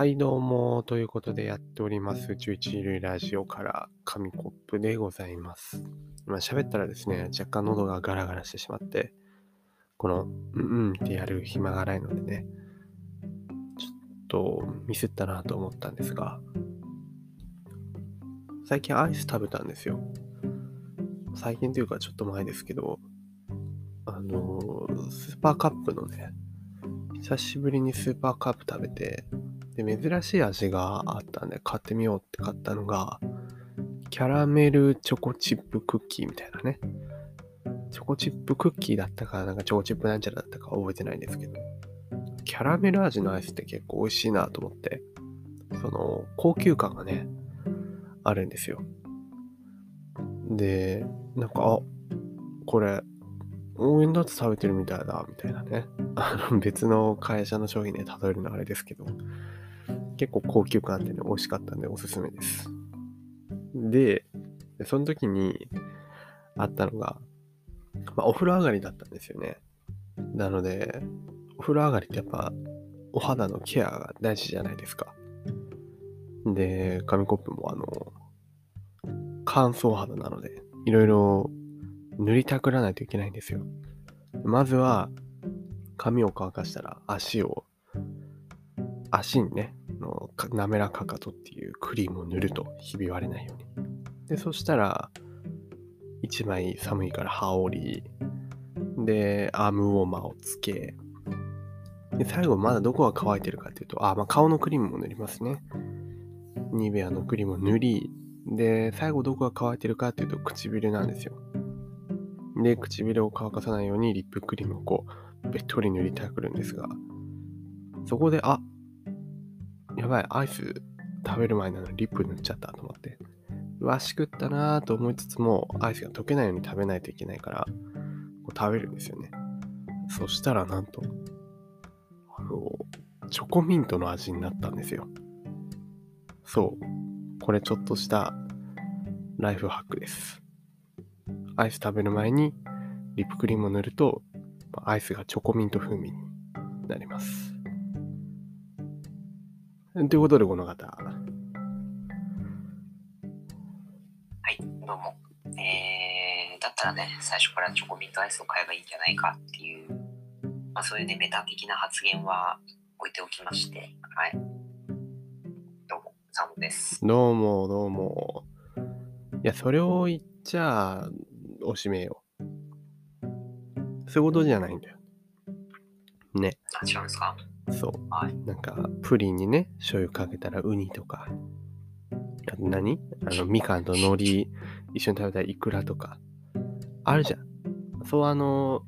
はい、どうも。ということでやっております、11類ラジオから紙コップでございます。今喋ったらですね、若干喉がガラガラしてしまって、この、うんうんってやる暇がないのでね、ちょっとミスったなと思ったんですが、最近アイス食べたんですよ。最近というかちょっと前ですけど、あの、スーパーカップのね、久しぶりにスーパーカップ食べて、で、珍しい味があったんで買ってみようって買ったのが、キャラメルチョコチップクッキーみたいなね。チョコチップクッキーだったか、なんかチョコチップなんちゃらだったか覚えてないんですけど、キャラメル味のアイスって結構美味しいなと思って、その、高級感がね、あるんですよ。で、なんか、あ、これ、応援だと食べてるみたいだ、みたいなね。あの、別の会社の商品で例えるのはあれですけど、結構高級感あってね、美味しかったんでおすすめです。で、その時にあったのが、まあ、お風呂上がりだったんですよね。なので、お風呂上がりってやっぱお肌のケアが大事じゃないですか。で、紙コップもあの、乾燥肌なので、いろいろ塗りたくらないといけないんですよ。まずは、髪を乾かしたら足を、足にね、の滑らかかとっていうクリームを塗るとひび割れないように。で、そしたら、一枚寒いから羽織り、で、アームウォーマーをつけ、で、最後まだどこが乾いてるかっていうと、あ、まあ、顔のクリームも塗りますね。ニベアのクリームを塗り、で、最後どこが乾いてるかっていうと唇なんですよ。で、唇を乾かさないようにリップクリームをこう、べっとり塗りたくるんですが、そこで、あ、やばい、アイス食べる前なのにリップ塗っちゃったと思って、うわ、しくったなーと思いつつも、アイスが溶けないように食べないといけないから、こう食べるんですよね。そしたらなんと、あの、チョコミントの味になったんですよ。そう。これちょっとしたライフハックです。アイス食べる前にリップクリームを塗ると、アイスがチョコミント風味になります。ということで、この方。はい、どうも。えー、だったらね、最初からチョコミントアイスを買えばいいんじゃないかっていう、まあそういうね、メタ的な発言は置いておきまして、はい。どうも、サムです。どうも、どうも。いや、それを言っちゃ、おしめよ。そういうことじゃないんだよ。ね、あ、違うんですか？そう。はい。なんか、プリンにね、醤油かけたらウニとか、あと何？あの、みかんと海苔一緒に食べたらイクラとか、あるじゃん。そう、あの、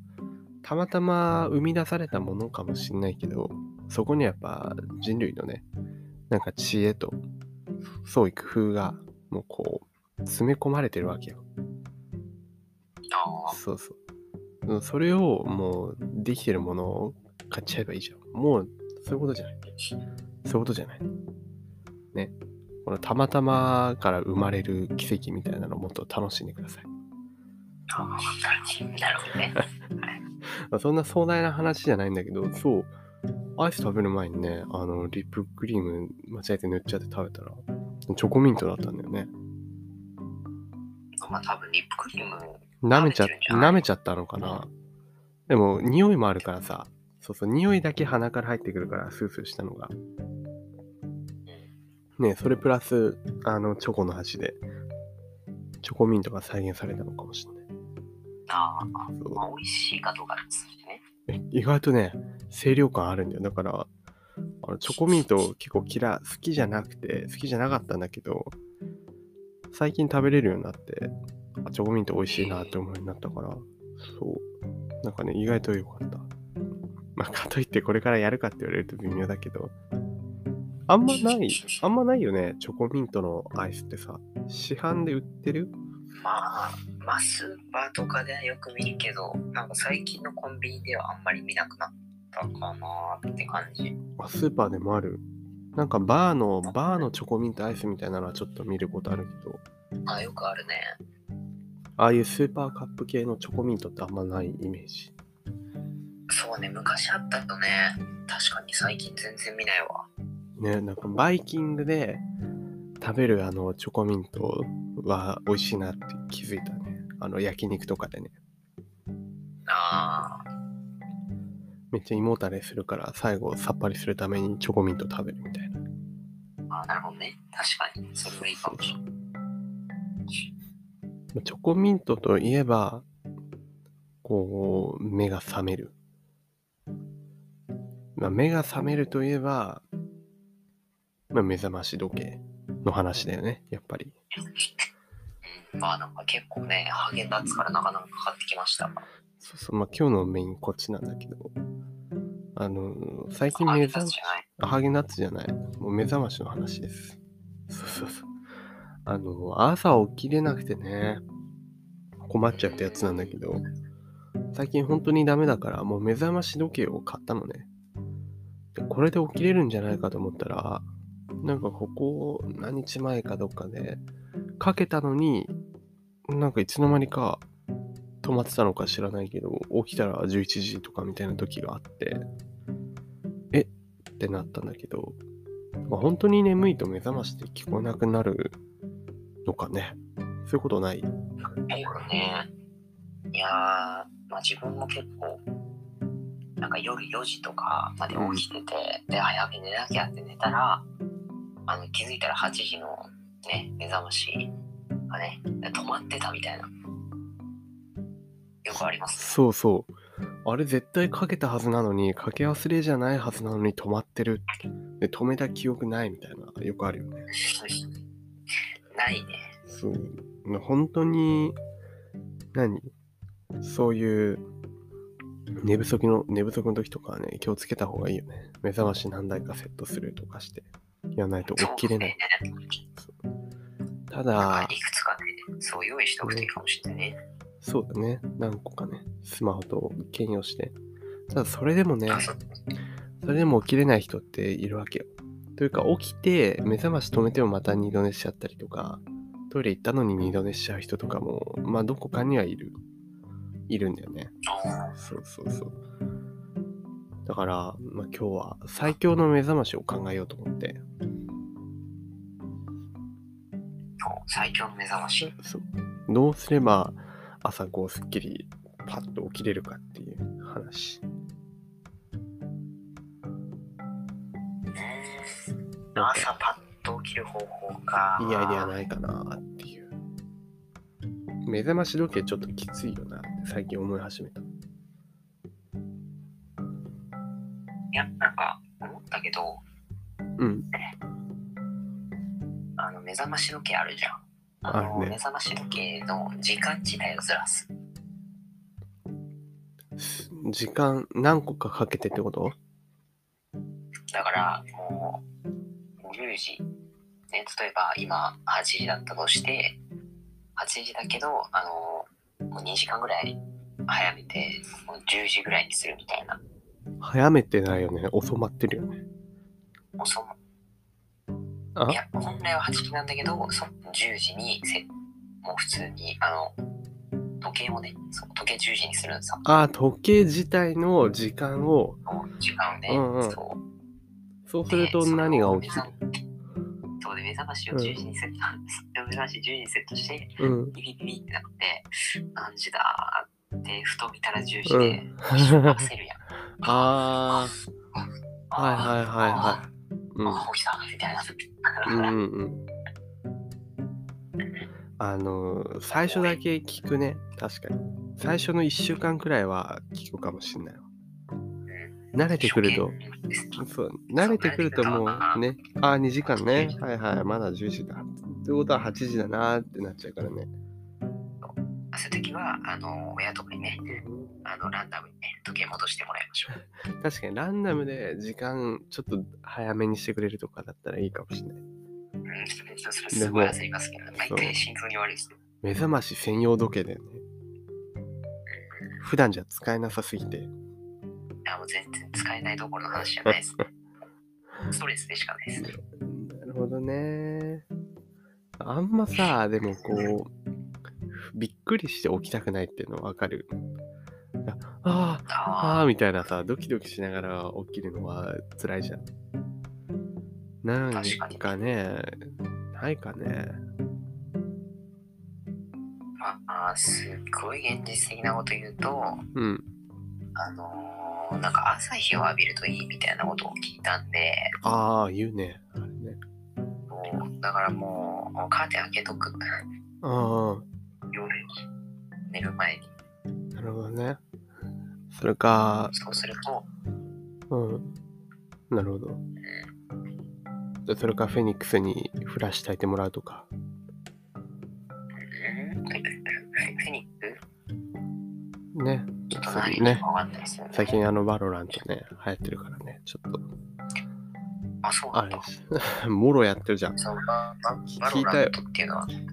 たまたま生み出されたものかもしんないけど、そこにやっぱ人類のね、なんか知恵と、創意工夫が、もうこう、詰め込まれてるわけよ。ああ、そうそう。それをもう、できてるものを買っちゃえばいいじゃん。もう、そういうことじゃない。そういうことじゃない。ね。このたまたまから生まれる奇跡みたいなのをもっと楽しんでください。あ あ、なるほどね。まあそんな壮大な話じゃないんだけど、そう、アイス食べる前にね、あの、リップクリーム間違えて塗っちゃって食べたら、チョコミントだったんだよね。まあ多分リップクリーム、舐めちゃ舐めちゃったのかな。でも、匂いもあるからさ、そうそう、匂いだけ鼻から入ってくるから、スースーしたのが。ねそれプラス、あの、チョコの味で、チョコミントが再現されたのかもしれない。ああ、そうまあ美味しいかどうかですね。え意外とね、清涼感あるんだよ。だから、あのチョコミント結構嫌い、好きじゃなくて、好きじゃなかったんだけど、最近食べれるようになって、あチョコミント美味しいなって思うようになったから、そう。なんかね、意外と良かった。まあ、かといってこれからやるかって言われると微妙だけど、あんまない、あんまないよね、チョコミントのアイスってさ、市販で売ってる？まあ、まあスーパーとかではよく見るけど、なんか最近のコンビニではあんまり見なくなったかなって感じ。あ、スーパーでもある？なんかバーの、バーのチョコミントアイスみたいなのはちょっと見ることあるけど、あ、よくあるね。ああいうスーパーカップ系のチョコミントってあんまないイメージ。そうね、昔あったとね、確かに最近全然見ないわ。ね、なんかバイキングで食べるあのチョコミントは美味しいなって気づいたね。あの焼肉とかでね。ああ、めっちゃ胃もたれするから最後さっぱりするためにチョコミント食べるみたいな。あーなるほどね。確かに。それはいいかもしれない。チョコミントといえば、こう、目が覚める。まあ、目が覚めるといえば、まあ、目覚まし時計の話だよね、やっぱり。うんまあなんか結構ね、ハーゲンダッツからなかなかかかってきました。そうそう、まあ、今日のメインこっちなんだけど、あの、最近目覚ましハーゲンダッツじゃない。もう目覚ましの話です。そうそうそう。あの、朝起きれなくてね、困っちゃったやつなんだけど、最近本当にダメだから、もう目覚まし時計を買ったのね。これで起きれるんじゃないかと思ったら、なんかここ何日前かどっかで、かけたのに、なんかいつの間にか止まってたのか知らないけど、起きたら11時とかみたいな時があって、え？ってなったんだけど、まあ、本当に眠いと目覚まして聞こえなくなるのかね。そういうことない？そうね。いやー、まあ自分も結構、か夜4時とかまで起きてて、で、早く寝なきゃって寝たら、あの気づいたら8時のね、目覚ましがね、止まってたみたいな。よくあります。そうそう。あれ絶対かけたはずなのに、かけ忘れじゃないはずなのに止まってる。で、止めた記憶ないみたいな、よくあるよね。ないね。そう。本当に、何？そういう、寝不足の、寝不足の時とかはね、気をつけた方がいいよね。目覚まし何台かセットするとかして、やらないと起きれない。たまだあ、い、くつかね、そう用意しておくといいかもしれないね。そうだね。何個かね、スマホと兼用して。ただ、それでもね、それでも起きれない人っているわけよ。というか、起きて、目覚まし止めてもまた二度寝しちゃったりとか、トイレ行ったのに二度寝しちゃう人とかも、まあ、どこかにはいる。いるんだよね。あそうそうそう。だから、まあ、今日は最強の目覚ましを考えようと思って。最強の目覚まし。そうどうすれば朝こうすっきりパッと起きれるかっていう話。朝パッと起きる方法か。いいアイデアないかなっ。目覚まし時計ちょっときついよなって最近思い始めた。いや、なんか思ったけど、うん。あの目覚まし時計あるじゃん。あのね目覚まし時計の時間自体をずらす。時間何個かかけてってこと？だからもう10時、ね、例えば今8時だったとして、8時だけど、あのもう2時間ぐらい早めて、もう10時ぐらいにするみたいな。早めてないよね。遅まってるよね。遅もあ？いや、本来は8時なんだけど、そ10時にせ、もう普通に、あの、時計をね、そう時計10時にするんですよ。あ、時計自体の時間を、時間をね、うんうんそう。そうすると何が起きる？そうで、目覚ましを10時にセット、目覚まし10時にセットして、うん。ビビビビってなって、何時だーって、ふと見たら10時うで、ん。焦るやん。ああ、はいはいはいはい。うんあ起きたみたいな。うんうんうん。あの、最初だけ聞くね。確かに。最初の1週間くらいは聞くかもしんないわ。慣れてくると、そう、慣れてくるともうね、ああ、2時間ね。はいはい、まだ10時だ。ってことは8時だなーってなっちゃうからね。そういう時は、あの、親とかにね、あの、ランダムにね、時計戻してもらいましょう。確かにランダムで時間ちょっと早めにしてくれるとかだったらいいかもしれない。うん、それそれすごい焦りますけど、大そう体心臓に悪いで。目覚まし専用時計だよね。普段じゃ使えなさすぎて。いや、もう全然使えないどころの話じゃないですね。ストレスでしかないですね。なるほどね。あんまさ、でもこう、びっくりして起きたくないっていうのわかる。ああ、あああ、みたいなさ、ドキドキしながら起きるのは辛いじゃん。なんかね、ないかね。まあ、すっごい現実的なこと言うと、うん。あのーなんか朝日を浴びるといいみたいなことを聞いたんで、ああ、言うね。だからもう、カーテン開けとく。あ夜に、寝る前に。あ、なるほどね。それか、そうすると、うん。なるほど。でそれか、フェニックスにフラッシュ焚いてもらうとか。うんフェニック？ね。ちょっとね。最近あの、バロラントね、流行ってるからね。ちょっと、あ、そうなんだ。もろやってるじゃん。聞いたよ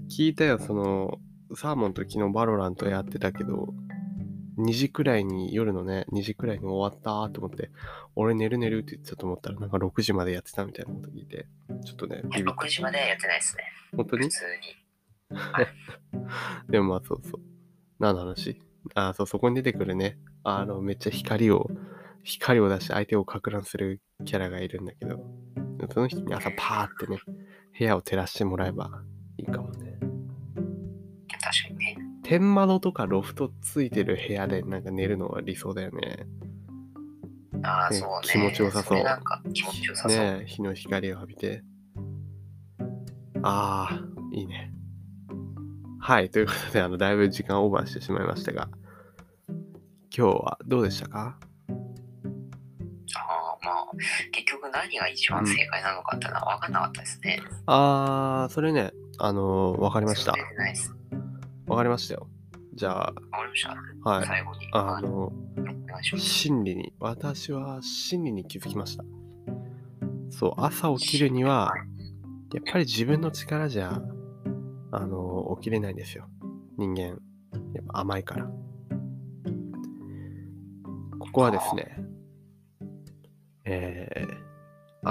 聞いたよ、その、サーモンと昨日バロラントやってたけど、2時くらいに、夜のね、2時くらいに終わったと思って、俺寝る寝るって言ってたと思ったら、なんか6時までやってたみたいなこと聞いて、ちょっとね、ビビっ6時まではやってないですね。本当に？普通に。でもまあそうそう。何の話？あ、そう、そこに出てくるね、あの、めっちゃ光を、光を出して相手をか乱するキャラがいるんだけど、その人に朝パーってね、部屋を照らしてもらえばいいかもね。確かにね。天窓とかロフトついてる部屋でなんか寝るのは理想だよね。ああ、ねそうね。気持ちよさそうれなんか気持ちよさそう。ねえ日の光を浴びて。ああ、いいね。はい、ということで、あの、だいぶ時間オーバーしてしまいましたが、今日はどうでしたか？ああ、まあ、結局何が一番正解なのかってのは分かんなかったですね。あー、それね、あのーわかりました出。てないです。わかりましたよ。じゃあ、分かりました。はい。最後に。あの、お願いします。真理に、私は真理に気づきました。そう、朝起きるには、やっぱり自分の力じゃ、あの、起きれないんですよ。人間、やっぱ甘いから。ここはですね、えー、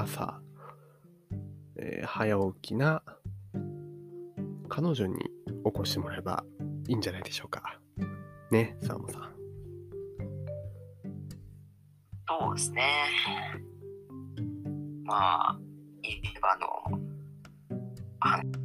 朝、えー早起きな彼女に起こしてもらえばいいんじゃないでしょうか。ね、サーモさん。そうですね。まあ、いえばあの、